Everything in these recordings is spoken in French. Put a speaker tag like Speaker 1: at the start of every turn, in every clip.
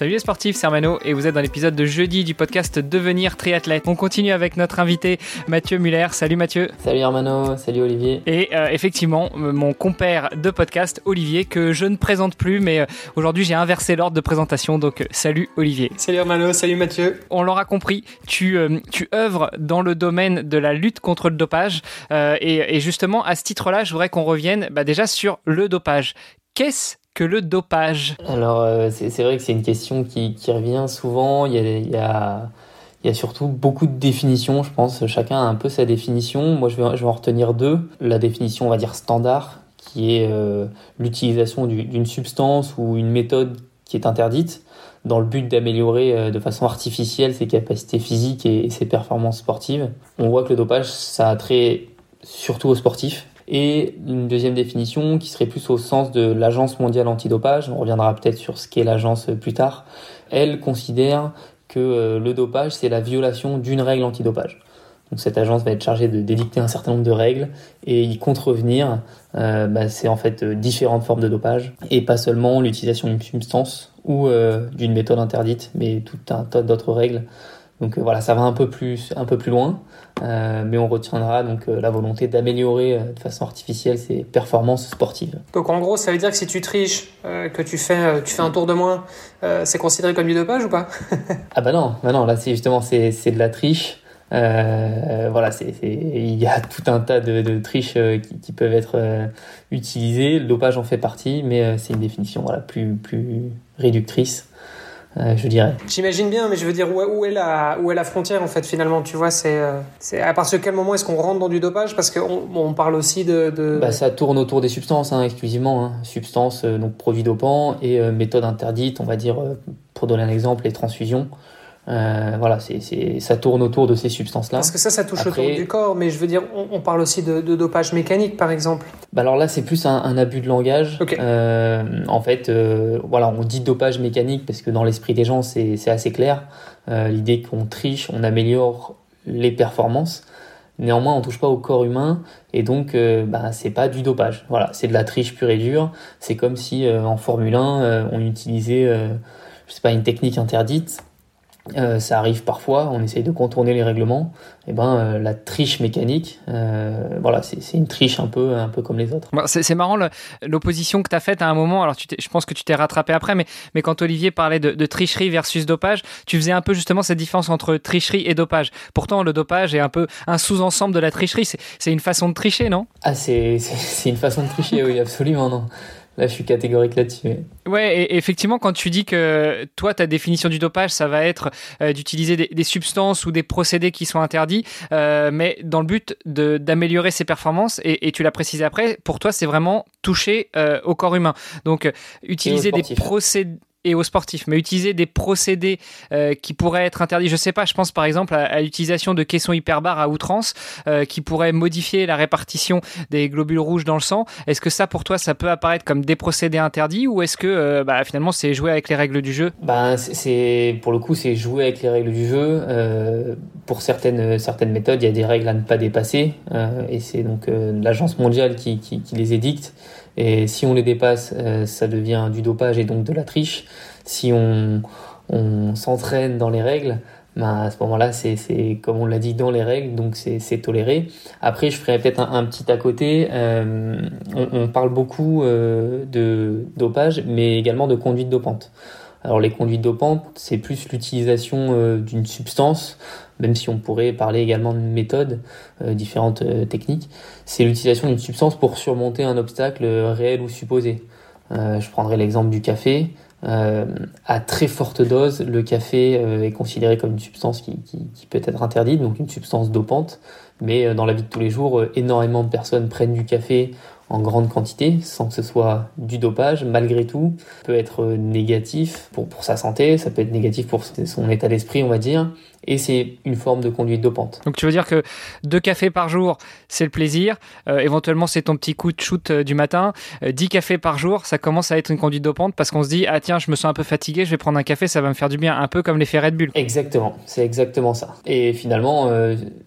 Speaker 1: Salut les sportifs, c'est Armano et vous êtes dans l'épisode de jeudi du podcast Devenir triathlète. On continue avec notre invité Mathieu Muller. Salut Mathieu.
Speaker 2: Salut Armano, salut Olivier.
Speaker 1: Et euh, effectivement, mon compère de podcast Olivier que je ne présente plus, mais euh, aujourd'hui j'ai inversé l'ordre de présentation. Donc euh, salut Olivier.
Speaker 3: Salut Armano, salut Mathieu.
Speaker 1: On l'aura compris, tu, tu œuvres dans le domaine de la lutte contre le dopage. Et, et, justement, à ce titre-là, je voudrais qu'on revienne bah, déjà sur le dopage. Qu'est-ce que le dopage
Speaker 2: Alors, euh, c'est vrai que c'est une question qui, revient souvent. Il y, a, il, y surtout beaucoup de définitions, je pense. Chacun a un peu sa définition. Moi, je vais, en retenir deux. La définition, on va dire standard, qui est euh, l'utilisation d'une substance ou une méthode qui est interdite dans le but d'améliorer euh, de façon artificielle ses capacités physiques et ses performances sportives. On voit que le dopage, ça a trait surtout aux sportifs et une deuxième définition qui serait plus au sens de l'Agence mondiale antidopage, on reviendra peut-être sur ce qu'est l'agence plus tard, elle considère que euh, le dopage, c'est la violation d'une règle antidopage. Donc cette agence va être chargée de d'édicter un certain nombre de règles et y contrevenir, euh, bah, c'est en fait euh, différentes formes de dopage et pas seulement l'utilisation d'une substance ou d'une méthode interdite, mais tout un tas d'autres règles donc euh, voilà, ça va un peu plus, un peu plus loin, euh, mais on retiendra donc euh, la volonté d'améliorer de façon artificielle ses performances sportives.
Speaker 3: Donc en gros, ça veut dire que si tu triches, que tu fais, tu fais un tour de moins, c'est considéré comme du dopage ou pas?
Speaker 2: Ah bah non, bah non, là c'est justement c'est de la triche. voilà, c'est il y a tout un tas de, de triches qui, qui, peuvent être utilisées. Le dopage en fait partie, mais c'est une définition voilà plus plus réductrice. Euh, je dirais.
Speaker 3: J'imagine bien, mais je veux dire, où, est, la, où est la frontière, en fait, finalement Tu vois, c'est euh, à partir de quel moment est-ce qu'on rentre dans du dopage? Parce qu'on on parle aussi de... de...
Speaker 2: Bah, ça tourne autour des substances, hein, exclusivement. Hein. Substances, euh, donc produits dopants, et méthodes interdites, on va dire, pour donner un exemple, les transfusions. Euh, voilà, c'est, ça tourne autour de ces substances-là.
Speaker 3: Parce que ça, ça touche autour du corps, mais je veux dire, on, parle aussi de, dopage mécanique, par exemple.
Speaker 2: Bah alors là, c'est plus un, abus de langage. Euh, en fait, euh, voilà, on dit dopage mécanique parce que dans l'esprit des gens, c'est, assez clair. l'idée qu'on triche, on améliore les performances. Néanmoins, on touche pas au corps humain et donc, bah, c'est pas du dopage. Voilà, c'est de la triche pure et dure. C'est comme si en Formule 1, on utilisait, je sais pas, une technique interdite euh, ça arrive parfois, on essaye de contourner les règlements. Et eh ben euh, la triche mécanique, euh, voilà, c'est une triche un peu, un peu comme les autres.
Speaker 1: c'est marrant l'opposition que tu as faite à un moment. Alors tu je pense que tu t'es rattrapé après, mais, mais quand Olivier parlait de, tricherie versus dopage, tu faisais un peu justement cette différence entre tricherie et dopage. Pourtant, le dopage est un peu un sous-ensemble de la tricherie. C'est une façon de tricher, non?
Speaker 2: Ah, c'est une façon de tricher, oui, absolument, non. Là, je suis catégorique là-dessus.
Speaker 1: Ouais, et effectivement, quand tu dis que toi, ta définition du dopage, ça va être euh, d'utiliser des, substances ou des procédés qui sont interdits, euh, mais dans le but d'améliorer ses performances, et, tu l'as précisé après, pour toi, c'est vraiment toucher euh, au corps humain. Donc, utiliser des procédés et aux sportifs, mais utiliser des procédés euh, qui pourraient être interdits. Je sais pas, je pense par exemple à, l'utilisation de caissons hyperbares à outrance euh, qui pourraient modifier la répartition des globules rouges dans le sang. Est-ce que ça, pour toi, ça peut apparaître comme des procédés interdits ou est-ce que euh, bah, finalement c'est jouer avec les règles du jeu?
Speaker 2: Ben c'est pour le coup c'est jouer avec les règles du jeu. pour certaines certaines méthodes, il y a des règles à ne pas dépasser et c'est donc l'agence mondiale qui, les édicte. Et si on les dépasse, euh, ça devient du dopage et donc de la triche. Si on, s'entraîne dans les règles, bah, à ce moment-là, c'est comme on l'a dit dans les règles, donc c'est toléré. Après, je ferai peut-être un, petit à côté. Euh, on, parle beaucoup euh, de dopage, mais également de conduite dopante. Alors les conduites dopantes, c'est plus l'utilisation d'une substance, même si on pourrait parler également de méthodes, euh, différentes euh, techniques. C'est l'utilisation d'une substance pour surmonter un obstacle réel ou supposé. je prendrai l'exemple du café. à très forte dose, le café est considéré comme une substance qui, qui, peut être interdite, donc une substance dopante. Mais dans la vie de tous les jours, énormément de personnes prennent du café en grande quantité sans que ce soit du dopage malgré tout peut être négatif pour, pour sa santé ça peut être négatif pour son état d'esprit on va dire et c'est une forme de conduite dopante.
Speaker 1: Donc tu veux dire que deux cafés par jour, c'est le plaisir, euh, éventuellement c'est ton petit coup de shoot euh, du matin, euh, dix cafés par jour, ça commence à être une conduite dopante parce qu'on se dit ah tiens je me sens un peu fatigué, je vais prendre un café, ça va me faire du bien, un peu comme l'effet Red Bull.
Speaker 2: Exactement, c'est exactement ça. Et finalement,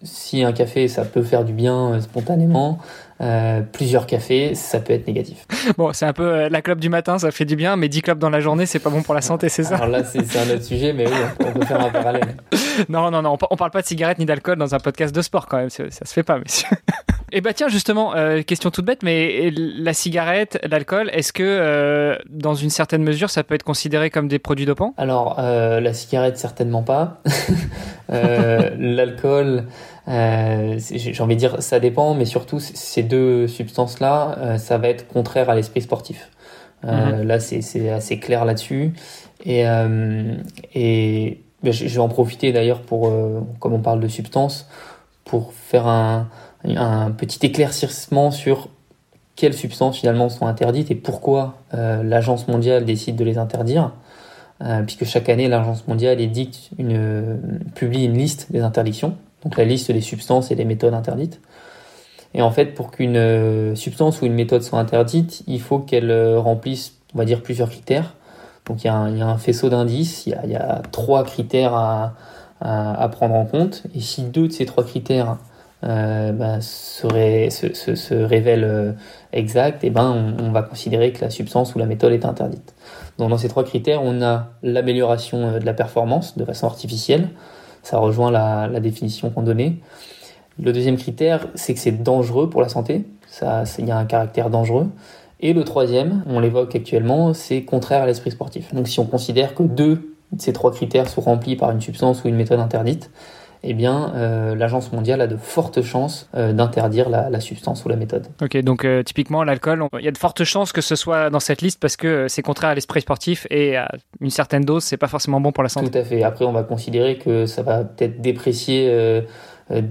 Speaker 2: si un café ça peut faire du bien spontanément, euh, plusieurs cafés, ça peut être négatif.
Speaker 1: Bon, c'est un peu euh, la clope du matin, ça fait du bien, mais 10 clopes dans la journée, c'est pas bon pour la santé, c'est ça?
Speaker 2: Alors là, c'est un autre sujet, mais oui, on peut faire un parallèle.
Speaker 1: non, non, non, on parle pas de cigarettes ni d'alcool dans un podcast de sport quand même, ça se fait pas, messieurs. Et eh bah tiens, justement, euh, question toute bête, mais la cigarette, l'alcool, est-ce que dans une certaine mesure, ça peut être considéré comme des produits dopants?
Speaker 2: Alors, la cigarette, certainement pas. L'alcool, euh, j'ai envie de dire, ça dépend, mais surtout, ces deux substances-là, euh, ça va être contraire à l'esprit sportif. Euh, mhm. Là, c'est assez clair là-dessus. Et, et ben, je vais en profiter d'ailleurs pour, comme on parle de substances, pour faire un, un petit éclaircissement sur quelles substances finalement sont interdites et pourquoi l'Agence mondiale décide de les interdire. puisque chaque année, l'Agence mondiale édicte une, publie une liste des interdictions donc la liste des substances et des méthodes interdites. Et en fait, pour qu'une euh, substance ou une méthode soit interdite, il faut qu'elle euh, remplisse, on va dire, plusieurs critères. Donc il y a un, faisceau d'indices, il, y a, trois critères à, prendre en compte. Et si deux de ces trois critères euh, ben, se, révèlent exacts, eh ben, on, va considérer que la substance ou la méthode est interdite. Donc dans ces trois critères, on a l'amélioration de la performance de façon artificielle, ça rejoint la, définition qu'on donnait. Le deuxième critère, c'est que c'est dangereux pour la santé. Ça, il y a un caractère dangereux. Et le troisième, on l'évoque actuellement, c'est contraire à l'esprit sportif. Donc si on considère que deux de ces trois critères sont remplis par une substance ou une méthode interdite, eh bien, euh, l'Agence mondiale a de fortes chances euh, d'interdire la, substance ou la méthode.
Speaker 1: Ok, donc euh, typiquement l'alcool, il y a de fortes chances que ce soit dans cette liste parce que c'est contraire à l'esprit sportif et à une certaine dose, c'est pas forcément bon pour la santé.
Speaker 2: Tout à fait. Après, on va considérer que ça va peut-être déprécier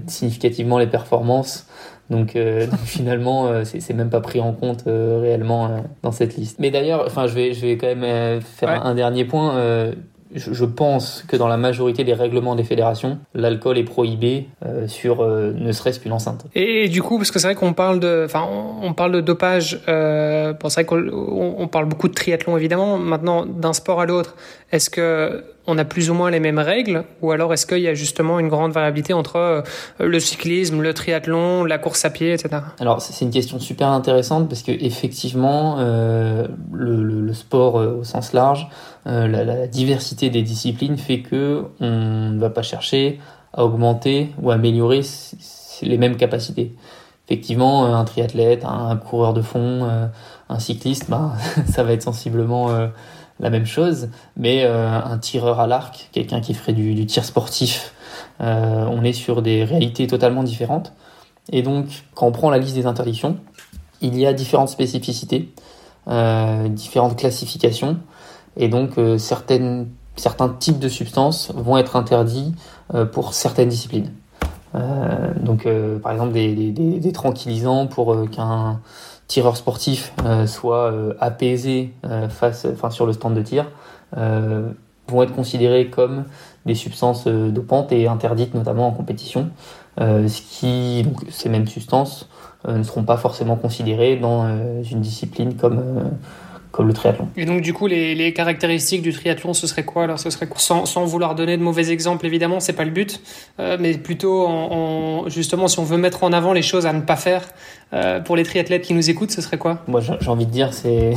Speaker 2: significativement les performances. Donc, finalement, c'est même pas pris en compte réellement dans cette liste. Mais d'ailleurs, enfin, je vais, je vais quand même faire un dernier point je pense que dans la majorité des règlements des fédérations, l'alcool est prohibé euh, sur euh, ne serait-ce qu'une enceinte.
Speaker 3: Et, du coup, parce que c'est vrai qu'on parle de, enfin, on, parle de dopage. Euh, c'est vrai qu'on on parle beaucoup de triathlon évidemment. Maintenant, d'un sport à l'autre, est-ce que on a plus ou moins les mêmes règles ou alors est-ce qu'il y a justement une grande variabilité entre euh, le cyclisme, le triathlon, la course à pied, etc.
Speaker 2: Alors c'est une question super intéressante parce que effectivement euh, le, sport euh, au sens large, la, diversité des disciplines fait que on ne va pas chercher à augmenter ou améliorer les mêmes capacités. Effectivement, un triathlète, un, coureur de fond, un cycliste, bah, ça va être sensiblement la même chose, mais euh, un tireur à l'arc, quelqu'un qui ferait du, tir sportif, euh, on est sur des réalités totalement différentes. Et donc, quand on prend la liste des interdictions, il y a différentes spécificités, euh, différentes classifications, et donc certaines, certains types de substances vont être interdits pour certaines disciplines. donc, par exemple, des tranquillisants pour qu'un tireurs sportifs euh, soient euh, apaisés euh, face, enfin, sur le stand de tir vont être considérés comme des substances dopantes et interdites notamment en compétition, ce qui, ces mêmes substances ne seront pas forcément considérées dans une discipline comme comme le triathlon.
Speaker 3: Et donc, du coup, les, caractéristiques du triathlon, ce serait quoi? Alors, ce serait sans, vouloir donner de mauvais exemples, évidemment, c'est pas le but, mais plutôt, en, justement, si on veut mettre en avant les choses à ne pas faire euh, pour les triathlètes qui nous écoutent, ce serait quoi
Speaker 2: Moi, j'ai envie de dire, c'est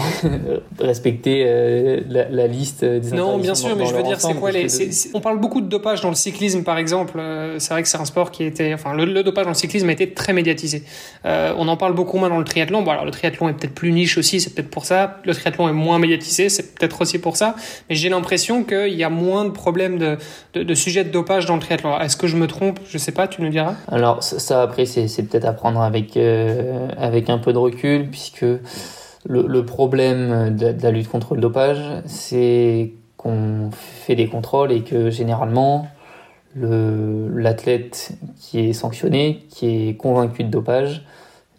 Speaker 2: respecter euh, la, la, liste des
Speaker 3: Non, bien sûr, mais je veux dire, c'est quoi les On parle beaucoup de dopage dans le cyclisme, par exemple. c'est vrai que c'est un sport qui était, enfin, le, le, dopage dans le cyclisme a été très médiatisé. on en parle beaucoup moins dans le triathlon. Bon, alors le triathlon est peut-être plus niche aussi, c'est peut-être pour ça. Le triathlon est moins médiatisé, c'est peut-être aussi pour ça, mais j'ai l'impression qu'il y a moins de problèmes de, de, sujets de dopage dans le triathlon. Est-ce que je me trompe? Je sais pas, tu nous diras.
Speaker 2: Alors ça, après c'est peut-être à prendre avec, euh, avec un peu de recul, puisque le, problème de, la lutte contre le dopage, c'est qu'on fait des contrôles et que généralement l'athlète qui est sanctionné, qui est convaincu de dopage,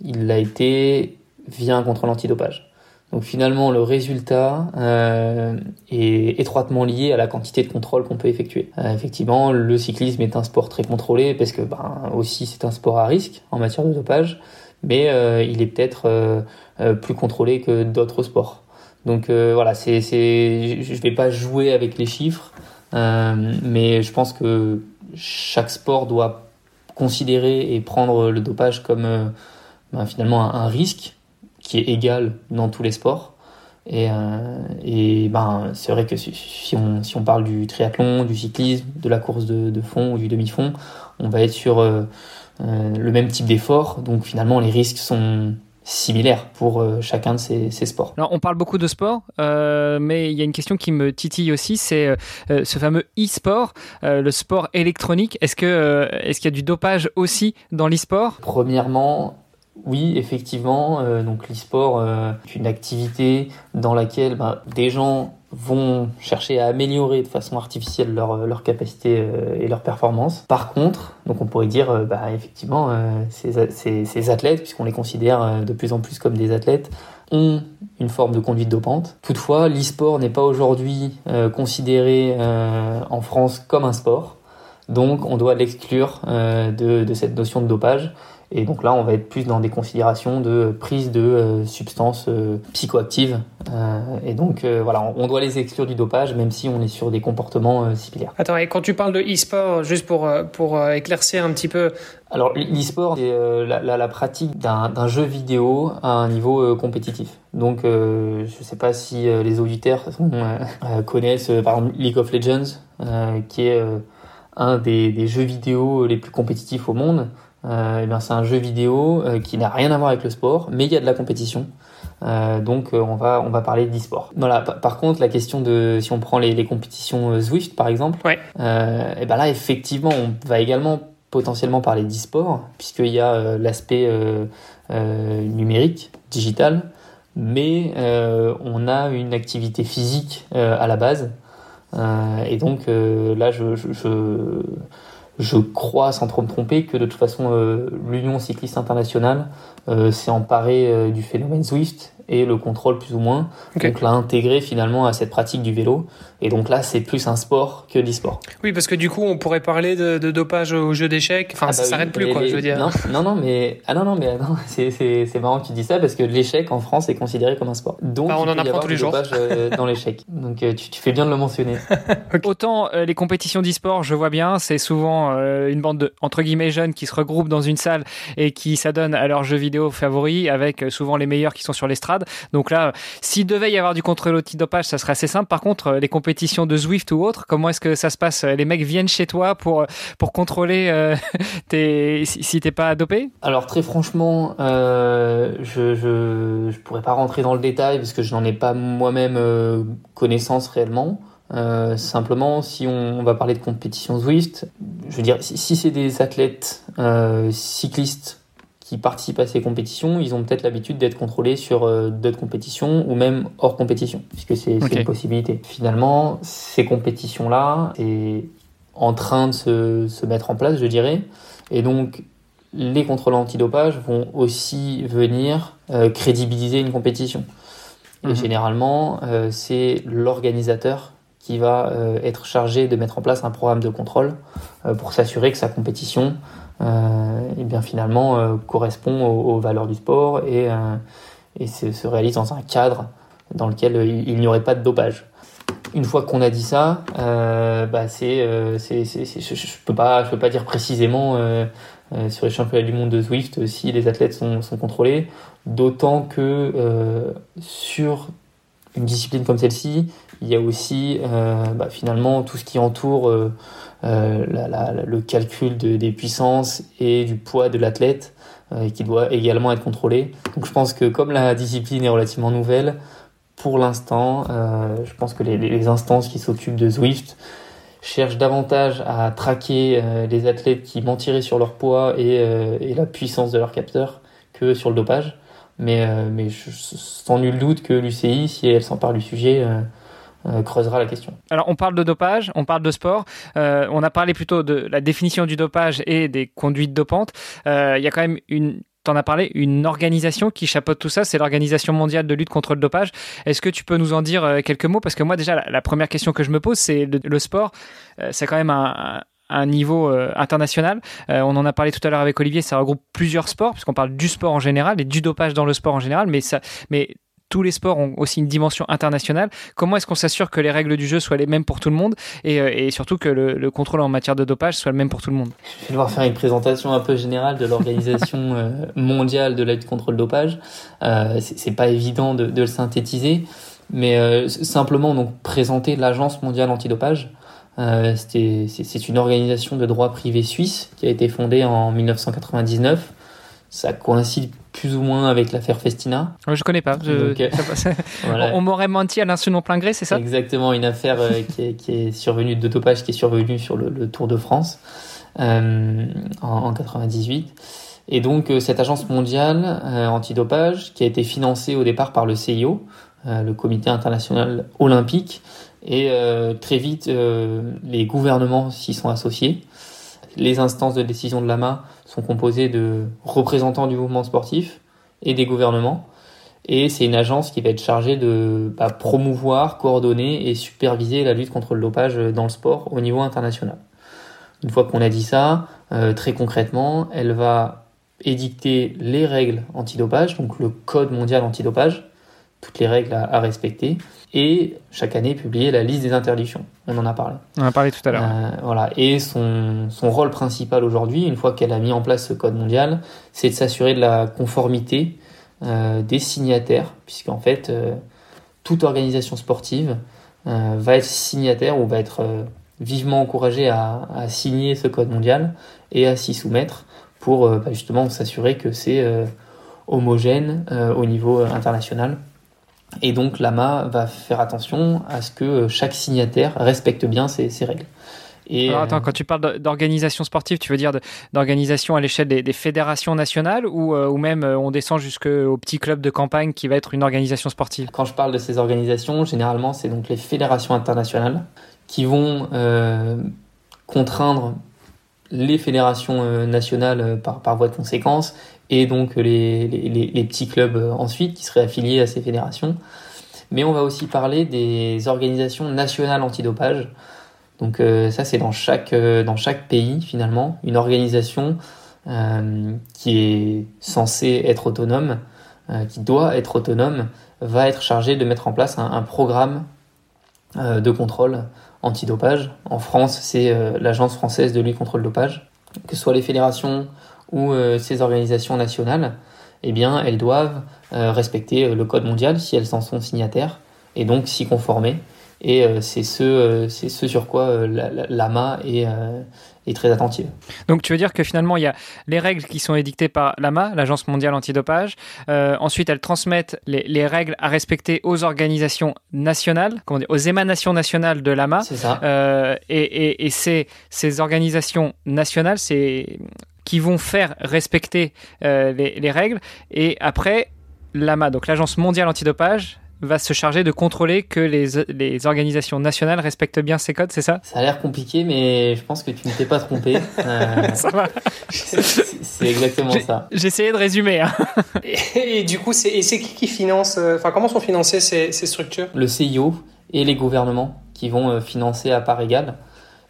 Speaker 2: il l'a été via un contrôle antidopage. Donc finalement, le résultat est étroitement lié à la quantité de contrôle qu'on peut effectuer. effectivement, le cyclisme est un sport très contrôlé parce que ben, aussi c'est un sport à risque en matière de dopage, mais il est peut-être plus contrôlé que d'autres sports. Donc voilà, c'est, je ne vais pas jouer avec les chiffres, mais je pense que chaque sport doit considérer et prendre le dopage comme euh, ben, finalement un, risque qui est égal dans tous les sports. Et, euh, et ben, c'est vrai que si, on, si on parle du triathlon, du cyclisme, de la course de, fond ou du demi-fond, on va être sur euh, le même type d'effort. Donc finalement, les risques sont, similaire pour euh, chacun de ces, sports.
Speaker 1: Alors, on parle beaucoup de sport, euh, mais il y a une question qui me titille aussi, c'est euh, ce fameux e-sport, le sport électronique. Est-ce que est-ce qu'il y a du dopage aussi dans l'e-sport?
Speaker 2: Premièrement, oui, effectivement. donc l'e-sport est une activité dans laquelle ben, des gens vont chercher à améliorer de façon artificielle leur, leur capacité euh, et leur performance. Par contre, donc on pourrait dire, euh, bah, effectivement, euh, ces, ces, ces, athlètes, puisqu'on les considère de plus en plus comme des athlètes, ont une forme de conduite dopante. Toutefois, l'e-sport n'est pas aujourd'hui considéré en France comme un sport. Donc on doit l'exclure de, de cette notion de dopage. Et donc là, on va être plus dans des considérations de prise de euh, substances euh, psychoactives. Euh, et donc voilà, on, doit les exclure du dopage, même si on est sur des comportements similaires.
Speaker 3: Attends, et quand tu parles de e-sport, juste pour, pour éclaircir un petit peu.
Speaker 2: Alors l'e-sport, c'est la, la, la, pratique d'un jeu vidéo à un niveau compétitif. Donc je ne sais pas si les auditeurs connaissent par exemple League of Legends, qui est un des, des jeux vidéo les plus compétitifs au monde. Euh, eh c'est un jeu vidéo euh, qui n'a rien à voir avec le sport, mais il y a de la compétition. Euh, donc on va on va parler d'e-sport. Voilà. Par contre, la question de si on prend les, les compétitions Zwift par exemple,
Speaker 3: ouais.
Speaker 2: et ben là effectivement on va également potentiellement parler d'e-sport puisqu'il y a l'aspect numérique, digital, mais on a une activité physique à la base. et donc là je, je, je je crois, sans trop me tromper, que de toute façon, euh, l'Union cycliste internationale euh, s'est emparée euh, du phénomène Swift et le contrôle plus ou moins. Donc l'a intégré finalement à cette pratique du vélo. Et donc là, c'est plus un sport que l'e-sport.
Speaker 3: Oui, parce que du coup, on pourrait parler de, de dopage au jeu d'échecs. Enfin, ah ça bah s'arrête plus, quoi, je veux dire.
Speaker 2: Non, non, non, mais ah non, non, mais non, c'est c'est marrant que tu dis ça parce que l'échec en France est considéré comme un sport. Donc,
Speaker 3: bah, on en apprend tous les jours.
Speaker 2: Dopage, euh, dans l'échec. Donc tu, tu, fais bien de le mentionner.
Speaker 1: Autant euh, les compétitions d'e-sport, je vois bien, c'est souvent euh, une bande de entre guillemets jeunes qui se regroupent dans une salle et qui s'adonnent à leurs jeux vidéo favoris avec souvent les meilleurs qui sont sur l'estrade. Donc là, s'il devait y avoir du contrôle antidopage, ça serait assez simple. Par contre, les compétitions de Zwift ou autre, comment est-ce que ça se passe? Les mecs viennent chez toi pour, pour contrôler euh, si, t'es pas dopé?
Speaker 2: Alors très franchement, euh, je, je, pourrais pas rentrer dans le détail parce que je n'en ai pas moi-même euh, connaissance réellement. Euh, simplement, si on, va parler de compétition Zwift, je veux dire, si, c'est des athlètes cyclistes qui participent à ces compétitions, ils ont peut-être l'habitude d'être contrôlés sur euh, d'autres compétitions ou même hors compétition, puisque c'est une possibilité. Finalement, ces compétitions-là, c'est en train de se, se, mettre en place, je dirais. Et donc, les contrôles antidopage vont aussi venir euh, crédibiliser une compétition. Et mhm. généralement, euh, c'est l'organisateur qui va être chargé de mettre en place un programme de contrôle pour s'assurer que sa compétition et bien finalement euh, correspond aux, valeurs du sport et, euh, se, réalise dans un cadre dans lequel il, n'y aurait pas de dopage une fois qu'on a dit ça, euh, bah c'est, c'est, c'est, je, je peux pas, je peux pas dire précisément euh, sur les championnats du monde de Zwift si les athlètes sont, sont contrôlés. D'autant que euh, sur une discipline comme celle-ci, il y a aussi bah, finalement tout ce qui entoure euh, le calcul de, des puissances et du poids de l'athlète euh, qui doit également être contrôlé. Donc je pense que comme la discipline est relativement nouvelle, pour l'instant, euh, je pense que les, instances qui s'occupent de Zwift cherchent davantage à traquer les athlètes qui mentiraient sur leur poids et, la puissance de leur capteur que sur le dopage. Mais, sans nul doute que l'UCI, si elle s'empare du sujet, euh, creusera la question.
Speaker 1: Alors on parle de dopage, on parle de sport, euh, on a parlé plutôt de la définition du dopage et des conduites dopantes. Euh, il y a quand même une tu en as parlé, une organisation qui chapeaute tout ça, c'est l'Organisation mondiale de lutte contre le dopage. Est-ce que tu peux nous en dire quelques mots? Parce que moi déjà, la, première question que je me pose, c'est le, sport, c'est quand même un, un niveau international. on en a parlé tout à l'heure avec Olivier, ça regroupe plusieurs sports, puisqu'on parle du sport en général et du dopage dans le sport en général, mais, ça, mais tous les sports ont aussi une dimension internationale. Comment est-ce qu'on s'assure que les règles du jeu soient les mêmes pour tout le monde et, euh, surtout que le, contrôle en matière de dopage soit le même pour tout le monde?
Speaker 2: Je vais devoir faire une présentation un peu générale de l'organisation euh, mondiale de la lutte contre le dopage. Euh, c'est pas évident de, le synthétiser, mais euh, simplement donc présenter l'agence mondiale antidopage. c'est une organisation de droit privé suisse qui a été fondée en 1999 ça coïncide plus ou moins avec l'affaire Festina.
Speaker 1: Je connais pas. Euh, on, m'aurait menti à l'insu non plein gré, c'est ça?
Speaker 2: Exactement, une affaire euh, qui, est, survenue de dopage qui est survenue sur le, Tour de France euh, en, 98. Et donc cette agence mondiale antidopage qui a été financée au départ par le CIO, le Comité international olympique, et très vite les gouvernements s'y sont associés. Les instances de décision de l'AMA sont composées de représentants du mouvement sportif et des gouvernements. Et c'est une agence qui va être chargée de bah, promouvoir, coordonner et superviser la lutte contre le dopage dans le sport au niveau international. Une fois qu'on a dit ça, euh, très concrètement, elle va édicter les règles antidopage, donc le code mondial antidopage, toutes les règles à, respecter et chaque année publier la liste des interdictions. On en a parlé.
Speaker 1: On en a parlé tout à l'heure. Euh,
Speaker 2: voilà. Et son, son rôle principal aujourd'hui, une fois qu'elle a mis en place ce code mondial, c'est de s'assurer de la conformité euh, des signataires, puisqu'en fait, euh, toute organisation sportive va être signataire ou va être vivement encouragée à, à, signer ce code mondial et à s'y soumettre pour bah, justement s'assurer que c'est homogène au niveau international et donc l'AMA va faire attention à ce que chaque signataire respecte bien ces, règles.
Speaker 1: Et Alors attends, euh, quand tu parles d'organisation sportive, tu veux dire d'organisation à l'échelle des, fédérations nationales ou, euh, ou même euh, on descend jusqu'au petit club de campagne qui va être une organisation sportive?
Speaker 2: Quand je parle de ces organisations, généralement c'est donc les fédérations internationales qui vont contraindre les fédérations nationales par, par voie de conséquence et donc les, petits clubs euh, ensuite qui seraient affiliés à ces fédérations. Mais on va aussi parler des organisations nationales antidopage. Donc euh, ça c'est dans chaque euh, dans chaque pays finalement une organisation qui est censée être autonome, qui doit être autonome, va être chargée de mettre en place un, un programme de contrôle antidopage. En France c'est l'agence française de lutte contre le dopage, que ce soit les fédérations ou euh, ces organisations nationales, eh bien, elles doivent euh, respecter euh, le code mondial si elles en sont signataires et donc s'y conformer. Et c'est ce, c'est ce sur quoi l'AMA est, est très attentive.
Speaker 1: Donc tu veux dire que finalement il y a les règles qui sont édictées par l'AMA, l'Agence mondiale antidopage. Euh, ensuite elles transmettent les, les, règles à respecter aux organisations nationales, comment dire, aux émanations nationales de l'AMA.
Speaker 2: C'est ça.
Speaker 1: Euh, et, et, et ces, ces organisations nationales, c'est qui vont faire respecter euh, les, règles. Et après, l'AMA, donc l'Agence mondiale antidopage, va se charger de contrôler que les, les, organisations nationales respectent bien ces codes, c'est ça?
Speaker 2: Ça a l'air compliqué, mais je pense que tu ne t'es pas trompé. Euh,
Speaker 1: ça va.
Speaker 2: C'est exactement ça.
Speaker 1: J'ai essayé de résumer. Hein.
Speaker 3: Et, du coup, c'est qui qui finance, euh, enfin comment sont financées ces, ces structures?
Speaker 2: Le CIO et les gouvernements qui vont financer à part égale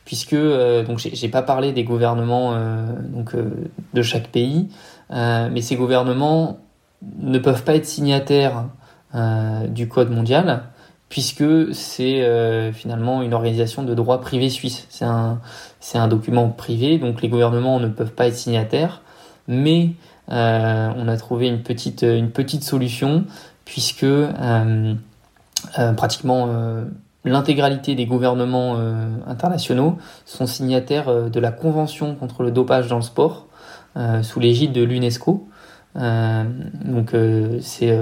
Speaker 2: puisque euh, donc j'ai pas parlé des gouvernements euh, donc euh, de chaque pays, mais ces gouvernements ne peuvent pas être signataires du code mondial puisque c'est finalement une organisation de droit privé suisse. C'est un un document privé, donc les gouvernements ne peuvent pas être signataires, mais on a trouvé une petite une petite solution puisque pratiquement l'intégralité des gouvernements euh, internationaux sont signataires euh, de la Convention contre le dopage dans le sport euh, sous l'égide de l'UNESCO. donc c'est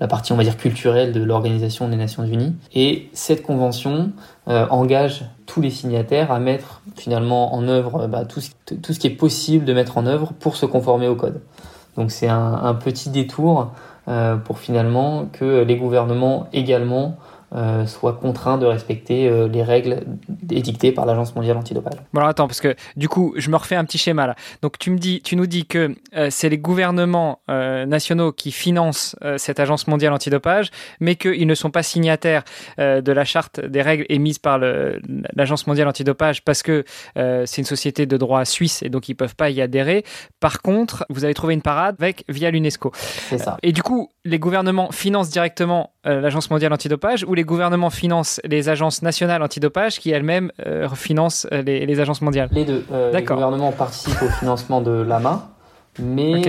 Speaker 2: la partie on va dire culturelle de l'Organisation des Nations Unies. Et cette convention engage tous les signataires à mettre finalement en œuvre bah, tout, ce, tout, ce, qui est possible de mettre en œuvre pour se conformer au code. Donc c'est un, un, petit détour pour finalement que les gouvernements également euh, soit contraint de respecter euh, les règles édictées par l'Agence mondiale antidopage.
Speaker 1: Bon alors attends parce que du coup je me refais un petit schéma là. Donc tu me dis, tu nous dis que euh, c'est les gouvernements nationaux qui financent cette Agence mondiale antidopage, mais qu'ils ne sont pas signataires de la charte des règles émises par l'Agence mondiale antidopage parce que c'est une société de droit suisse et donc ils peuvent pas y adhérer. Par contre, vous avez trouvé une parade avec via l'UNESCO.
Speaker 2: C'est ça.
Speaker 1: Et du coup, les gouvernements financent directement l'Agence mondiale antidopage ou les gouvernements financent les agences nationales antidopage qui elles-mêmes euh, financent euh, les, agences mondiales
Speaker 2: Les deux. Euh, les gouvernements participent au financement de l'AMA, mais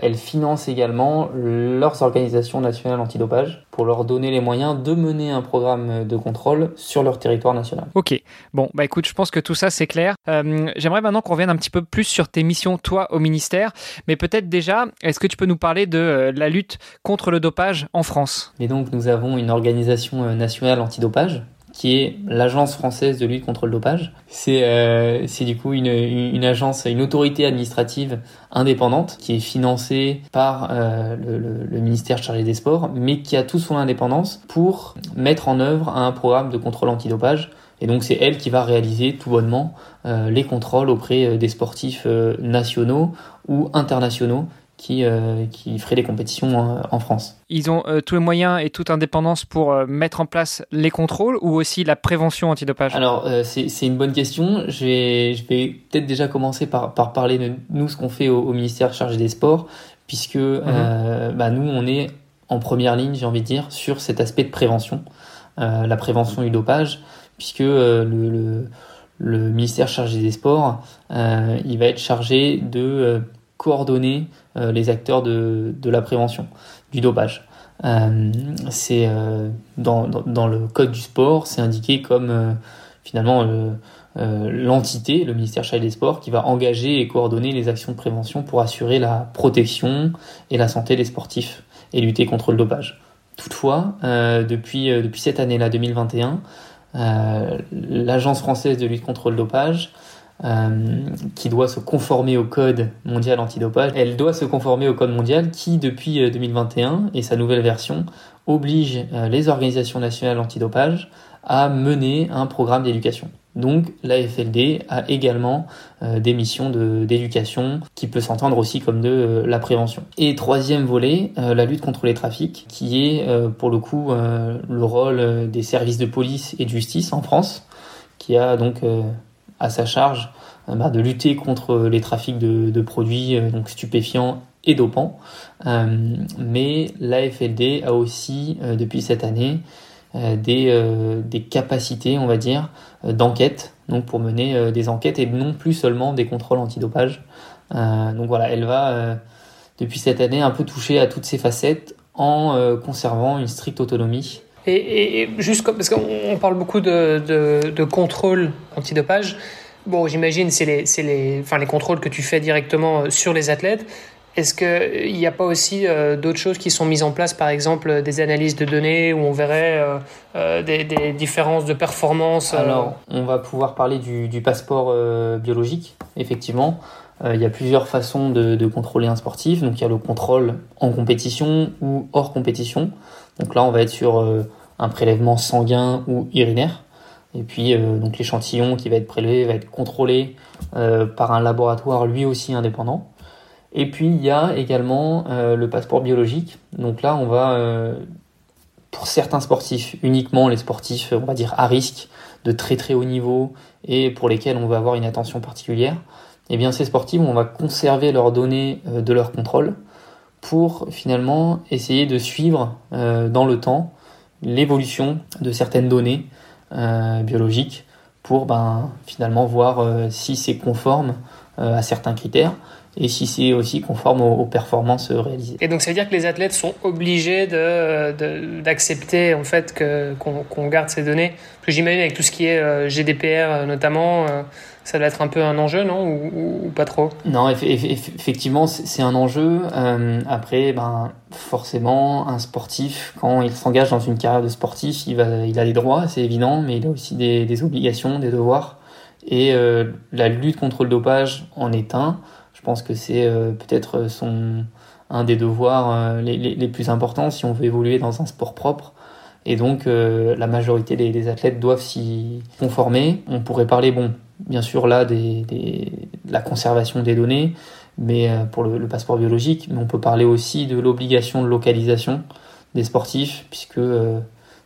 Speaker 2: elles, financent également leurs organisations nationales antidopage pour leur donner les moyens de mener un programme de contrôle sur leur territoire national.
Speaker 1: Ok, bon, bah écoute, je pense que tout ça c'est clair. J'aimerais maintenant qu'on revienne un petit peu plus sur tes missions, toi, au ministère, mais peut-être déjà, est-ce que tu peux nous parler de la lutte contre le dopage en France?
Speaker 2: Et donc, nous avons une organisation nationale antidopage qui est l'Agence française de lutte contre le dopage. C'est euh, du coup une, une, agence, une autorité administrative indépendante qui est financée par euh, le, ministère chargé des sports, mais qui a tout son indépendance pour mettre en œuvre un programme de contrôle antidopage. Et donc c'est elle qui va réaliser tout bonnement euh, les contrôles auprès euh, des sportifs euh, nationaux ou internationaux qui, euh, qui ferait les compétitions en, France.
Speaker 1: Ils ont euh, tous les moyens et toute indépendance pour euh, mettre en place les contrôles ou aussi la prévention antidopage?
Speaker 2: Alors, c'est une bonne question. Je vais, je vais peut-être déjà commencer par, par parler de nous, ce qu'on fait au, ministère chargé des sports, puisque mhm. bah, nous, on est en première ligne, j'ai envie de dire, sur cet aspect de prévention, la prévention du dopage, puisque le, le, le, ministère chargé des sports, il va être chargé de coordonner euh, les acteurs de, de, la prévention du dopage. Euh, c'est euh, dans, dans, le code du sport, c'est indiqué comme finalement l'entité, le ministère chargé des sports, qui va engager et coordonner les actions de prévention pour assurer la protection et la santé des sportifs et lutter contre le dopage. Toutefois, depuis, depuis cette année-là, 2021, l'Agence française de lutte contre le dopage euh, qui doit se conformer au code mondial antidopage. Elle doit se conformer au code mondial qui, depuis 2021 euh, et sa nouvelle version, oblige euh, les organisations nationales antidopage à mener un programme d'éducation. Donc la FLD a également des missions d'éducation qui peut s'entendre aussi comme de la prévention. Et troisième volet, la lutte contre les trafics, qui est pour le coup le rôle des services de police et de justice en France, qui a donc à sa charge euh, bah, de lutter contre les trafics de, produits euh, donc stupéfiants et dopants. Euh, mais l'AFLD a aussi, depuis cette année, des, des, capacités, on va dire, d'enquête, donc pour mener des enquêtes et non plus seulement des contrôles antidopage. donc voilà, elle va, depuis cette année, un peu toucher à toutes ces facettes en conservant une stricte autonomie
Speaker 3: et, juste parce qu'on parle beaucoup de, de, de contrôle antidopage. Bon, j'imagine c'est les, c'est les, enfin les contrôles que tu fais directement euh, sur les athlètes. Est-ce qu'il n'y a pas aussi euh, d'autres choses qui sont mises en place, par exemple des analyses de données où on verrait euh, des, différences de performance
Speaker 2: Alors, on va pouvoir parler du, passeport biologique, effectivement. il y a plusieurs façons de, contrôler un sportif. Donc, il y a le contrôle en compétition ou hors compétition. Donc là, on va être sur euh, un prélèvement sanguin ou urinaire. Et puis, euh, donc l'échantillon qui va être prélevé va être contrôlé euh, par un laboratoire lui aussi indépendant. Et puis, il y a également le passeport biologique. Donc là, on va, pour certains sportifs, uniquement les sportifs, on va dire, à risque, de très très haut niveau, et pour lesquels on va avoir une attention particulière, eh bien ces sportifs, on va conserver leurs données de leur contrôle pour finalement essayer de suivre euh, dans le temps l'évolution de certaines données euh, biologiques pour ben, finalement voir euh, si c'est conforme à certains critères et si c'est aussi conforme aux, performances réalisées.
Speaker 3: Et donc ça veut dire que les athlètes sont obligés d'accepter de, en fait qu'on garde ces données Parce que j'imagine avec tout ce qui est GDPR notamment, ça doit être un peu un enjeu, non ou, pas trop?
Speaker 2: Non, effectivement, c'est un enjeu. Euh, après, ben, forcément, un sportif, quand il s'engage dans une carrière de sportif, il, va, il a des droits, c'est évident, mais il a aussi des, obligations, des devoirs. Et euh, la lutte contre le dopage en est un. Je pense que c'est euh, peut-être un des devoirs les, les, plus importants si on veut évoluer dans un sport propre. Et donc, la majorité des, athlètes doivent s'y conformer. On pourrait parler, bon, bien sûr, là, la conservation des données, mais pour le, passeport biologique, mais on peut parler aussi de l'obligation de localisation des sportifs, puisque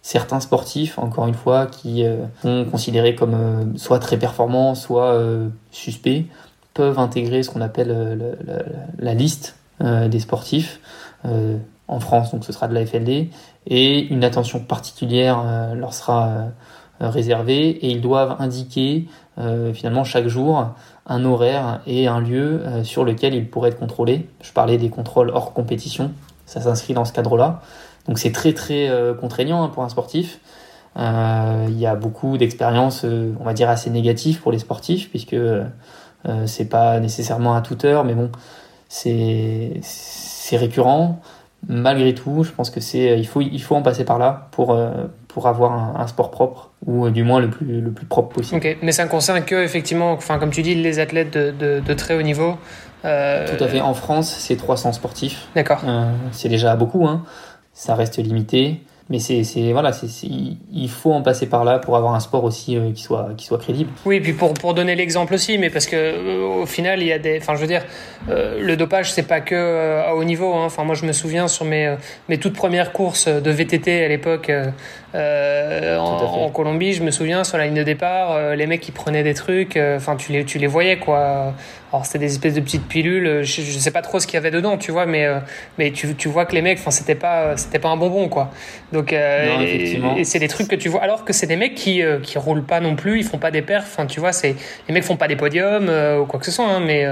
Speaker 2: certains sportifs, encore une fois, qui sont considérés comme soit très performants, soit suspects, peuvent intégrer ce qu'on appelle la, liste des sportifs en France, donc ce sera de la FLD, et une attention particulière euh, leur sera euh, réservée, et ils doivent indiquer euh, finalement chaque jour un horaire et un lieu sur lequel ils pourraient être contrôlés. Je parlais des contrôles hors compétition, ça s'inscrit dans ce cadre-là. Donc c'est très très contraignant hein, pour un sportif. Il y a beaucoup d'expériences, on va dire assez négatives pour les sportifs, puisque c'est pas nécessairement à toute heure, mais bon, c'est récurrent malgré tout, je pense que c'est il faut il faut en passer par là pour euh, pour avoir un, sport propre ou euh, du moins le plus le plus propre possible.
Speaker 3: Ok, mais ça ne concerne que effectivement, enfin comme tu dis, les athlètes de, de, très haut niveau.
Speaker 2: Euh, tout à fait. En France, c'est 300 sportifs.
Speaker 3: D'accord.
Speaker 2: c'est déjà beaucoup, hein. Ça reste limité mais c'est voilà c'est il faut en passer par là pour avoir un sport aussi euh, qui soit qui soit crédible
Speaker 3: oui et puis pour pour donner l'exemple aussi mais parce que euh, au final il y a des enfin je veux dire euh, le dopage c'est pas que à haut niveau hein. enfin moi je me souviens sur mes mes toutes premières courses de VTT à l'époque en, Colombie je me souviens sur la ligne de départ les mecs qui prenaient des trucs enfin tu les tu les voyais quoi alors c'était des espèces de petites pilules, je, je sais pas trop ce qu'il y avait dedans, tu vois, mais euh, mais tu, tu vois que les mecs, enfin c'était pas c'était pas un bonbon quoi. Donc euh, et, c'est des trucs que tu vois, alors que c'est des mecs qui euh, qui roulent pas non plus, ils font pas des perfs, enfin tu vois, c'est les mecs font pas des podiums ou quoi que ce soit, hein, mais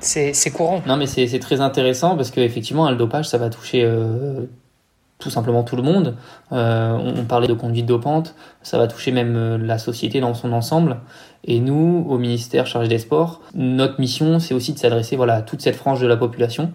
Speaker 3: c'est courant.
Speaker 2: Non mais c'est très intéressant parce que effectivement le dopage ça va toucher tout simplement tout le monde. Euh, on, parlait de conduite dopante, ça va toucher même euh, la société dans son ensemble. Et nous, au ministère chargé des sports, notre mission, c'est aussi de s'adresser voilà, à toute cette frange de la population.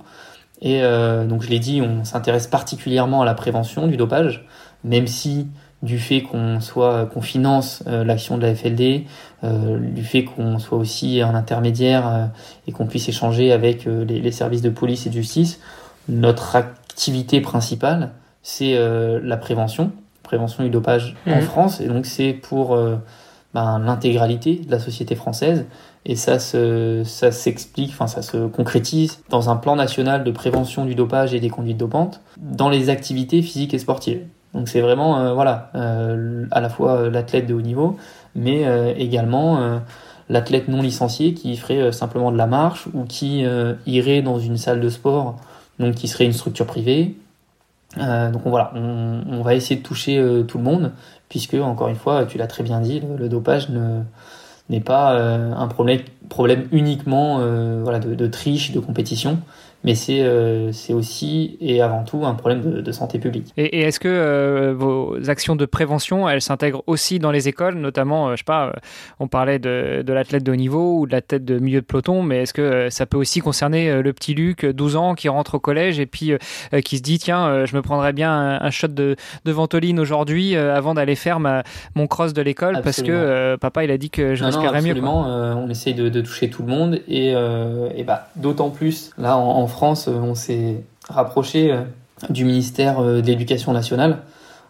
Speaker 2: Et euh, donc je l'ai dit, on s'intéresse particulièrement à la prévention du dopage, même si du fait qu'on soit qu'on finance l'action de la FLD, du fait qu'on soit aussi un intermédiaire et qu'on puisse échanger avec les, services de police et de justice, notre activité principale, c'est euh, la prévention, prévention du dopage en mhm. France, et donc c'est pour euh, ben, l'intégralité de la société française. Et ça, ça s'explique, enfin ça se concrétise dans un plan national de prévention du dopage et des conduites dopantes dans les activités physiques et sportives. Donc c'est vraiment euh, voilà à la fois l'athlète de haut niveau, mais également l'athlète non licencié qui ferait simplement de la marche ou qui irait dans une salle de sport, donc qui serait une structure privée, euh, donc voilà, on, va essayer de toucher euh, tout le monde, puisque encore une fois, tu l'as très bien dit, le, dopage n'est pas euh, un problème, uniquement de, de, triche, de compétition, mais c'est euh, aussi et avant tout un problème de, de santé publique.
Speaker 1: Et, est-ce que euh, vos actions de prévention, elles s'intègrent aussi dans les écoles, notamment, euh, je sais pas, on parlait de, de l'athlète de haut niveau ou de l'athlète de milieu de peloton, mais est-ce que ça peut aussi concerner le petit Luc, 12 ans, qui rentre au collège et puis qui se dit, tiens, je me prendrais bien un, shot de, de ventoline aujourd'hui avant d'aller faire ma, mon cross de l'école parce que papa, il a dit que je respirerais mieux.
Speaker 2: Absolument, on essaye de, de, toucher tout le monde et, et bah, d'autant plus là en, en France, euh, on s'est rapproché euh, du ministère euh, de l'Éducation nationale.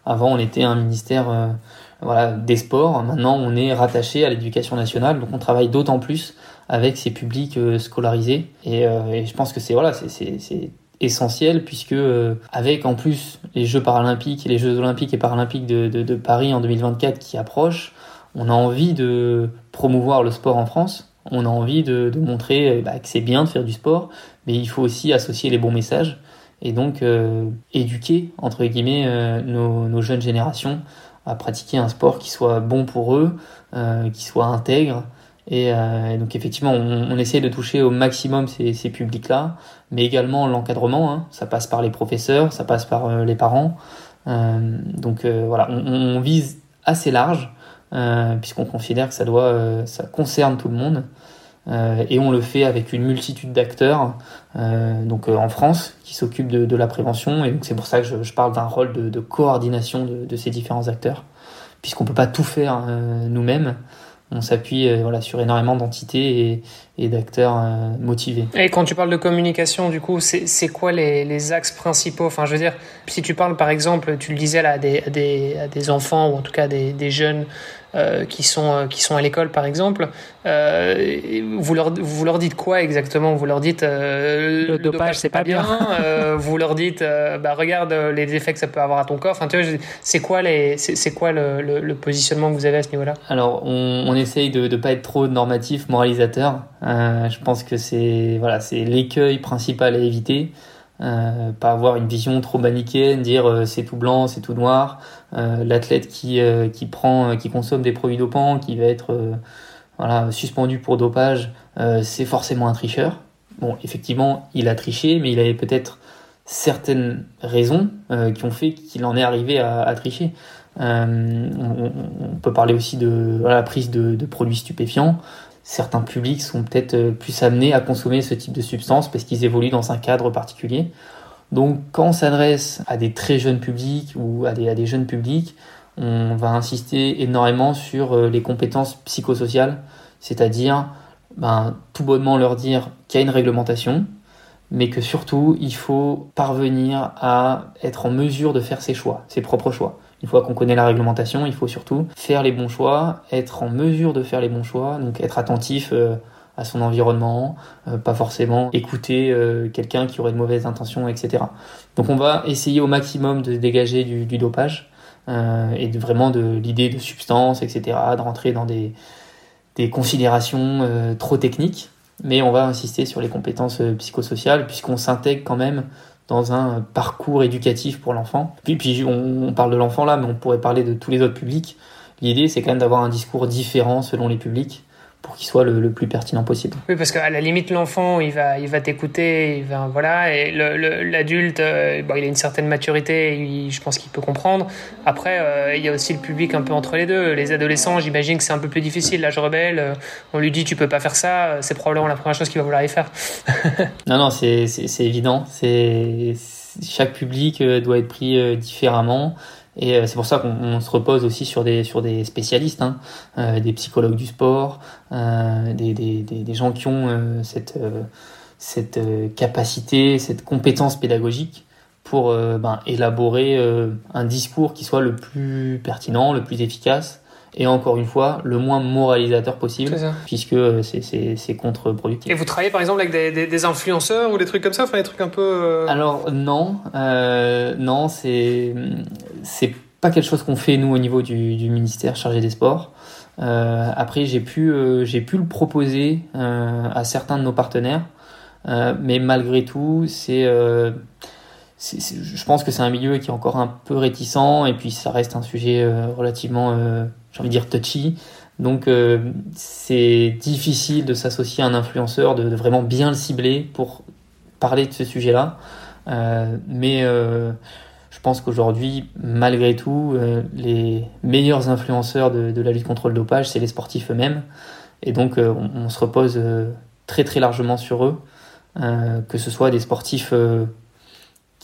Speaker 2: Avant, on était un ministère des sports. Maintenant, on est rattaché à l'éducation nationale, donc on travaille d'autant plus avec ces publics scolarisés. Et, je pense que c'est voilà, essentiel puisque avec en plus les Jeux paralympiques les Jeux olympiques et paralympiques de, Paris en 2024 qui approchent, on a envie de promouvoir le sport en France. On a envie de, montrer bah, que c'est bien de faire du sport, mais il faut aussi associer les bons messages et donc euh, éduquer entre guillemets euh, nos, jeunes générations à pratiquer un sport qui soit bon pour eux, euh, qui soit intègre. Et, donc effectivement, on, essaie de toucher au maximum ces, ces publics-là, mais également l'encadrement. Hein. ça passe par les professeurs, ça passe par les parents. donc voilà, on, on, vise assez large puisqu'on considère que ça doit, ça concerne tout le monde. Euh, et on le fait avec une multitude d'acteurs euh, donc euh, en France qui s'occupent de, la prévention. Et donc c'est pour ça que je, parle d'un rôle de, coordination de, ces différents acteurs. Puisqu'on peut pas tout faire nous-mêmes on s'appuie sur énormément d'entités et, d'acteurs motivés.
Speaker 3: Et quand tu parles de communication, du coup, c'est quoi les, axes principaux? Enfin, je veux dire, si tu parles par exemple, tu le disais à des, enfants ou en tout cas des, des jeunes qui, sont, euh, qui sont à l'école, par exemple, euh, vous, leur, vous leur dites quoi exactement? Vous leur dites
Speaker 1: le, dopage, c'est pas bien.
Speaker 3: vous leur dites bah, regarde les effets que ça peut avoir à ton corps. Enfin, tu vois, c'est quoi, les, c'est, quoi le, le, positionnement que vous avez à ce niveau-là?
Speaker 2: Alors, on, on, essaye de ne pas être trop normatif, moralisateur. je pense que c'est, voilà, c'est l'écueil principal à éviter. Euh, pas avoir une vision trop manichéenne, dire euh, c'est tout blanc, c'est tout noir. Euh, L'athlète qui, qui prend, qui consomme des produits dopants, qui va être voilà, suspendu pour dopage, c'est forcément un tricheur. Bon, effectivement, il a triché, mais il avait peut-être certaines raisons qui ont fait qu'il en est arrivé à, tricher. On, peut parler aussi de la prise de produits stupéfiants certains publics sont peut-être euh, plus amenés à consommer ce type de substance parce qu'ils évoluent dans un cadre particulier. Donc quand on s'adresse à des très jeunes publics ou à des, jeunes publics, on va insister énormément sur euh, les compétences psychosociales, c'est-à-dire ben, tout bonnement leur dire qu'il y a une réglementation, mais que surtout il faut parvenir à être en mesure de faire ses choix, ses propres choix. Une fois qu'on connaît la réglementation, il faut surtout faire les bons choix, être en mesure de faire les bons choix, donc être attentif euh, à son environnement, euh, pas forcément écouter euh, quelqu'un qui aurait de mauvaises intentions, etc. Donc on va essayer au maximum de dégager du, dopage et de, vraiment de l'idée de substance, etc., de rentrer dans des, des considérations trop techniques, mais on va insister sur les compétences psychosociales puisqu'on s'intègre quand même dans un parcours éducatif pour l'enfant. Puis, puis on, parle de l'enfant là, mais on pourrait parler de tous les autres publics. L'idée, c'est quand même d'avoir un discours différent selon les publics pour qu'il soit le, plus pertinent possible.
Speaker 3: Oui, parce qu'à la limite, l'enfant, il va, il va t'écouter, il va, voilà, et l'adulte, euh, bon, il a une certaine maturité, je pense qu'il peut comprendre. Après, euh, il y a aussi le public un peu entre les deux. Les adolescents, j'imagine que c'est un peu plus difficile. L'âge rebelle, euh, on lui dit tu peux pas faire ça, c'est probablement la première chose qu'il va vouloir y faire.
Speaker 2: non, non, c'est évident. C'est chaque public doit être pris différemment. Et euh, c'est pour ça qu'on se repose aussi sur des, sur des spécialistes, hein, euh, des psychologues du sport, euh, des, des, des, gens qui ont cette, cette capacité, cette compétence pédagogique pour ben, élaborer un discours qui soit le plus pertinent, le plus efficace et encore une fois, le moins moralisateur possible, puisque c'est contre-productif.
Speaker 3: Et vous travaillez par exemple avec des, des, influenceurs ou des trucs comme ça, enfin des trucs un peu... Euh...
Speaker 2: Alors non, euh, non, c'est pas quelque chose qu'on fait nous au niveau du, du ministère chargé des sports. Euh, après, j'ai pu, euh, pu le proposer euh, à certains de nos partenaires, euh, mais malgré tout, c'est je pense que c'est un milieu qui est encore un peu réticent et puis ça reste un sujet relativement j'ai envie de dire touchy. Donc euh, c'est difficile de s'associer à un influenceur, de, vraiment bien le cibler pour parler de ce sujet-là. Euh, mais euh, je pense qu'aujourd'hui, malgré tout, les meilleurs influenceurs de, la lutte contre le dopage, c'est les sportifs eux-mêmes. Et donc on, on, se repose très très largement sur eux, que ce soit des sportifs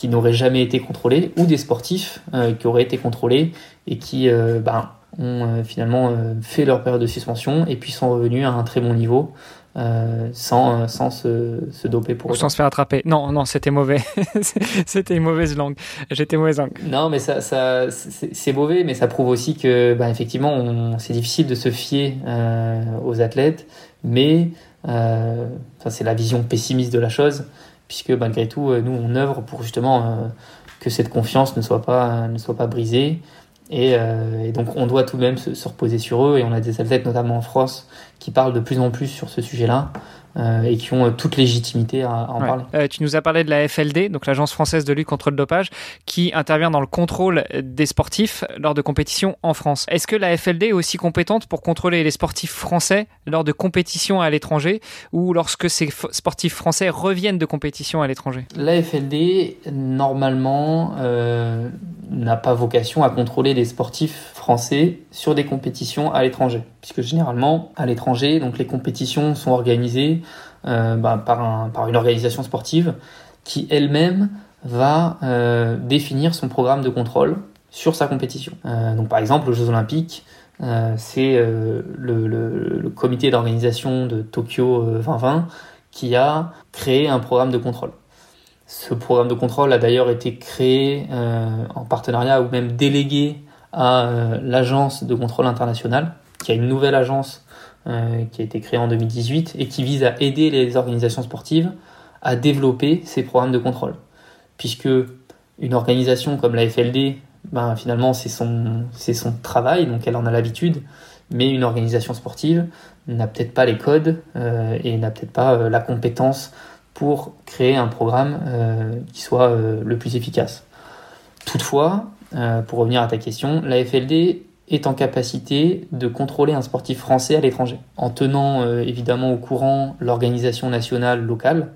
Speaker 2: qui n'auraient jamais été contrôlés ou des sportifs qui auraient été contrôlés et qui ben, ont euh, finalement euh, fait leur période de suspension et puis sont revenus à un très bon niveau. Euh, sans, sans se, se, doper pour
Speaker 1: Ou sans se faire attraper. Non, non, c'était mauvais. c'était une mauvaise langue. J'étais mauvaise langue.
Speaker 2: Non, mais ça, ça c'est mauvais, mais ça prouve aussi que, bah, effectivement, c'est difficile de se fier euh, aux athlètes, mais euh, c'est la vision pessimiste de la chose, puisque malgré tout, nous, on œuvre pour justement que cette confiance ne soit pas, brisée. Euh, et, donc on doit tout de même se, reposer sur eux et on a des athlètes notamment en France qui parlent de plus en plus sur ce sujet-là. Euh, et qui ont euh, toute légitimité à, en parler.
Speaker 1: Euh, tu nous as parlé de la FLD, donc l'Agence française de lutte contre le dopage, qui intervient dans le contrôle des sportifs lors de compétitions en France. Est-ce que la FLD est aussi compétente pour contrôler les sportifs français lors de compétitions à l'étranger ou lorsque ces sportifs français reviennent de compétitions à l'étranger?
Speaker 2: La FLD, normalement, euh, n'a pas vocation à contrôler les sportifs français sur des compétitions à l'étranger, puisque généralement à l'étranger, donc les compétitions sont organisées bah, par, un, par une organisation sportive qui elle-même va euh, définir son programme de contrôle sur sa compétition. Euh, donc par exemple aux Jeux Olympiques, c'est le, comité d'organisation de Tokyo 2020 qui a créé un programme de contrôle. Ce programme de contrôle a d'ailleurs été créé en partenariat ou même délégué à l'agence de contrôle international, qui a une nouvelle agence qui a été créée en 2018 et qui vise à aider les organisations sportives à développer ces programmes de contrôle. Puisque une organisation comme la FLD, ben, finalement, c'est son, son travail, donc elle en a l'habitude, mais une organisation sportive n'a peut-être pas les codes euh, et n'a peut-être pas euh, la compétence pour créer un programme euh, qui soit le plus efficace. Toutefois, pour revenir à ta question, la FLD est en capacité de contrôler un sportif français à l'étranger, en tenant évidemment au courant l'organisation nationale locale,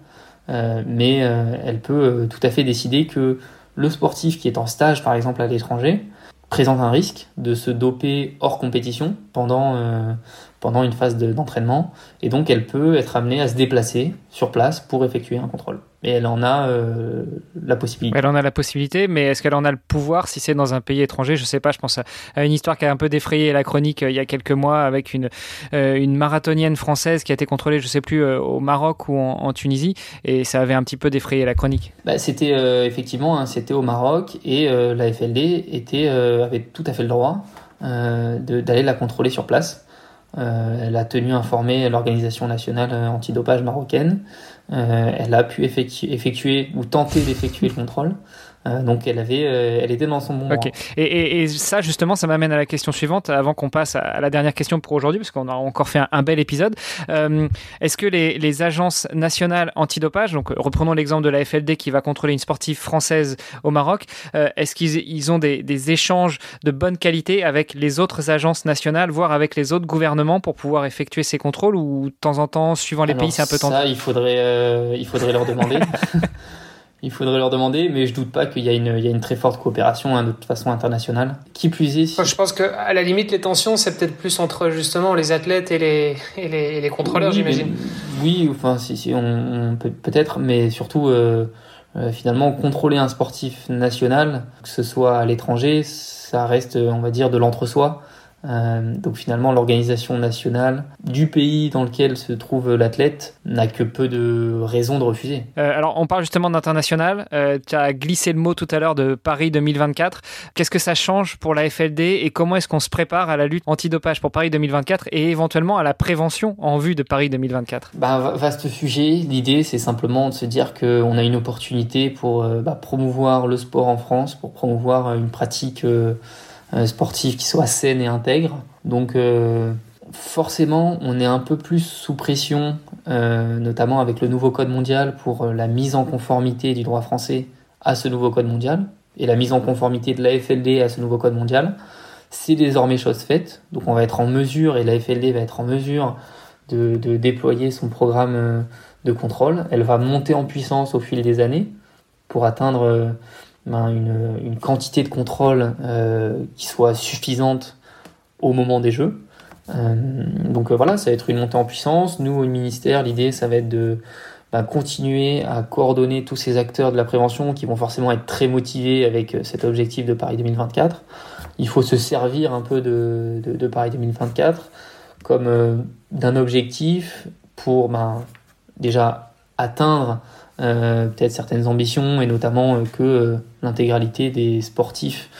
Speaker 2: euh, mais euh, elle peut euh, tout à fait décider que le sportif qui est en stage, par exemple, à l'étranger, présente un risque de se doper hors compétition pendant, pendant une phase d'entraînement, et donc elle peut être amenée à se déplacer sur place pour effectuer un contrôle et elle en a euh, la possibilité.
Speaker 1: Elle en a la possibilité, mais est-ce qu'elle en a le pouvoir si c'est dans un pays étranger? Je sais pas, je pense à une histoire qui a un peu défrayé la chronique euh, il y a quelques mois avec une, euh, une marathonienne française qui a été contrôlée, je sais plus, au Maroc ou en, Tunisie, et ça avait un petit peu défrayé la chronique.
Speaker 2: Bah, c'était effectivement, hein, c'était au Maroc, et la FLD était, avait tout à fait le droit d'aller la contrôler sur place. Elle a tenu informer l'organisation nationale antidopage marocaine. Euh, elle a pu effectuer ou tenter d'effectuer le contrôle. Euh, donc elle avait, euh, elle était dans son bon.
Speaker 1: Ok. Et, et, ça justement, ça m'amène à la question suivante avant qu'on passe à, la dernière question pour aujourd'hui, parce qu'on a encore fait un, bel épisode. Euh, Est-ce que les, les, agences nationales antidopage, donc reprenons l'exemple de la FLD qui va contrôler une sportive française au Maroc, est-ce qu'ils ils ont des, des, échanges de bonne qualité avec les autres agences nationales, voire avec les autres gouvernements pour pouvoir effectuer ces contrôles, ou de temps en temps, suivant les pays, c'est un peu tendu
Speaker 2: Ça, il faudrait, il faudrait leur demander. Il faudrait leur demander, mais je doute pas qu'il y, a une très forte coopération hein, de toute façon internationale. Qui plus est.
Speaker 3: Je pense qu'à la limite, les tensions, c'est peut-être plus entre justement les athlètes et les, les, contrôleurs, j'imagine.
Speaker 2: Oui, enfin, si, si on, peut peut-être, mais surtout. Euh, euh, finalement, contrôler un sportif national, que ce soit à l'étranger, ça reste, on va dire, de l'entre-soi. Euh, donc finalement, l'organisation nationale du pays dans lequel se trouve l'athlète n'a que peu de raisons de refuser.
Speaker 1: Euh, alors on parle justement d'international. Euh, tu as glissé le mot tout à l'heure de Paris 2024. Qu'est-ce que ça change pour la FLD et comment est-ce qu'on se prépare à la lutte antidopage pour Paris 2024 et éventuellement à la prévention en vue de Paris 2024
Speaker 2: bah, Vaste sujet. L'idée, c'est simplement de se dire qu'on a une opportunité pour bah, promouvoir le sport en France, pour promouvoir une pratique euh, sportif qui soit saine et intègre. Donc euh, forcément, on est un peu plus sous pression, euh, notamment avec le nouveau code mondial pour la mise en conformité du droit français à ce nouveau code mondial et la mise en conformité de la FLD à ce nouveau code mondial. C'est désormais chose faite, donc on va être en mesure et la FLD va être en mesure de déployer son programme de contrôle. Elle va monter en puissance au fil des années pour atteindre ben, une, quantité de contrôle euh, qui soit suffisante au moment des jeux. Euh, donc euh, voilà, ça va être une montée en puissance. Nous, au ministère, l'idée, ça va être de ben, continuer à coordonner tous ces acteurs de la prévention qui vont forcément être très motivés avec cet objectif de Paris 2024. Il faut se servir un peu de, de, Paris 2024 comme d'un objectif pour ben, déjà atteindre peut-être certaines ambitions et notamment euh, que euh, l'intégralité des sportifs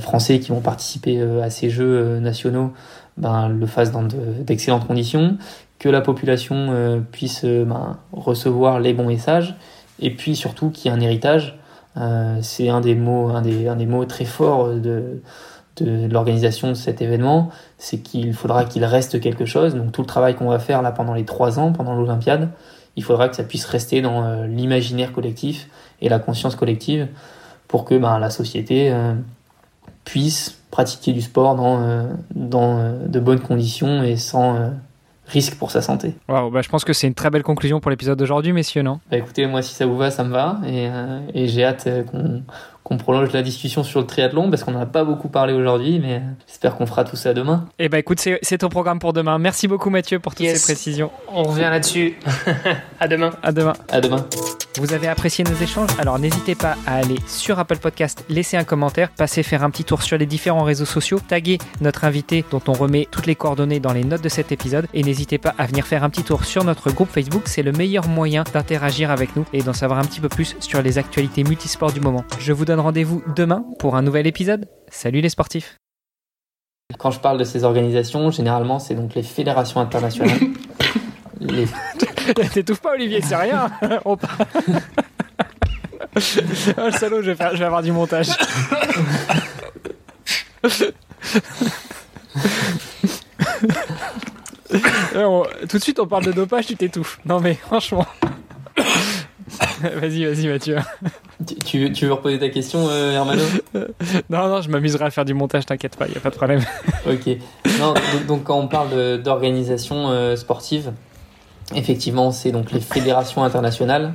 Speaker 2: français qui vont participer à ces Jeux nationaux ben, le fassent dans d'excellentes conditions, que la population puisse ben, recevoir les bons messages et puis surtout qu'il y ait un héritage. C'est un des mots, un des, un des mots très forts de, de l'organisation de cet événement, c'est qu'il faudra qu'il reste quelque chose. Donc tout le travail qu'on va faire là pendant les trois ans, pendant l'Olympiade, il faudra que ça puisse rester dans euh, l'imaginaire collectif et la conscience collective pour que ben, la société euh, puisse pratiquer du sport dans, euh, dans de bonnes conditions et sans risque pour sa santé.
Speaker 1: Wow, bah, je pense que c'est une très belle conclusion pour l'épisode d'aujourd'hui, messieurs, non?
Speaker 2: Bah, Écoutez, moi, si ça vous va, ça me va. Et, et j'ai hâte qu'on qu'on prolonge la discussion sur le triathlon parce qu'on n'en a pas beaucoup parlé aujourd'hui, mais j'espère qu'on fera tout ça demain.
Speaker 1: Eh ben écoute, c'est ton programme pour demain. Merci beaucoup Mathieu pour toutes ces précisions.
Speaker 3: On revient là-dessus. à demain.
Speaker 1: À demain.
Speaker 2: À demain.
Speaker 1: Vous avez apprécié nos échanges? Alors n'hésitez pas à aller sur Apple Podcast, laisser un commentaire, passer faire un petit tour sur les différents réseaux sociaux, taguer notre invité dont on remet toutes les coordonnées dans les notes de cet épisode et n'hésitez pas à venir faire un petit tour sur notre groupe Facebook, c'est le meilleur moyen d'interagir avec nous et d'en savoir un petit peu plus sur les actualités multisports du moment. Je vous donne rendez-vous demain pour un nouvel épisode. Salut les sportifs
Speaker 2: Quand je parle de ces organisations, généralement c'est donc les fédérations internationales.
Speaker 1: les... T'étouffes pas Olivier, c'est rien oh, le salaud, je vais, faire, je vais avoir du montage. tout de suite, on parle de dopage, tu t'étouffes. Non, mais franchement. vas-y, vas-y, Mathieu.
Speaker 2: Tu, tu, veux reposer ta question, euh, Hermano?
Speaker 1: Non, non, je m'amuserai à faire du montage, t'inquiète pas, il n'y a pas de problème.
Speaker 2: ok. Non, donc, quand on parle d'organisation euh, sportive, effectivement, c'est donc les fédérations internationales.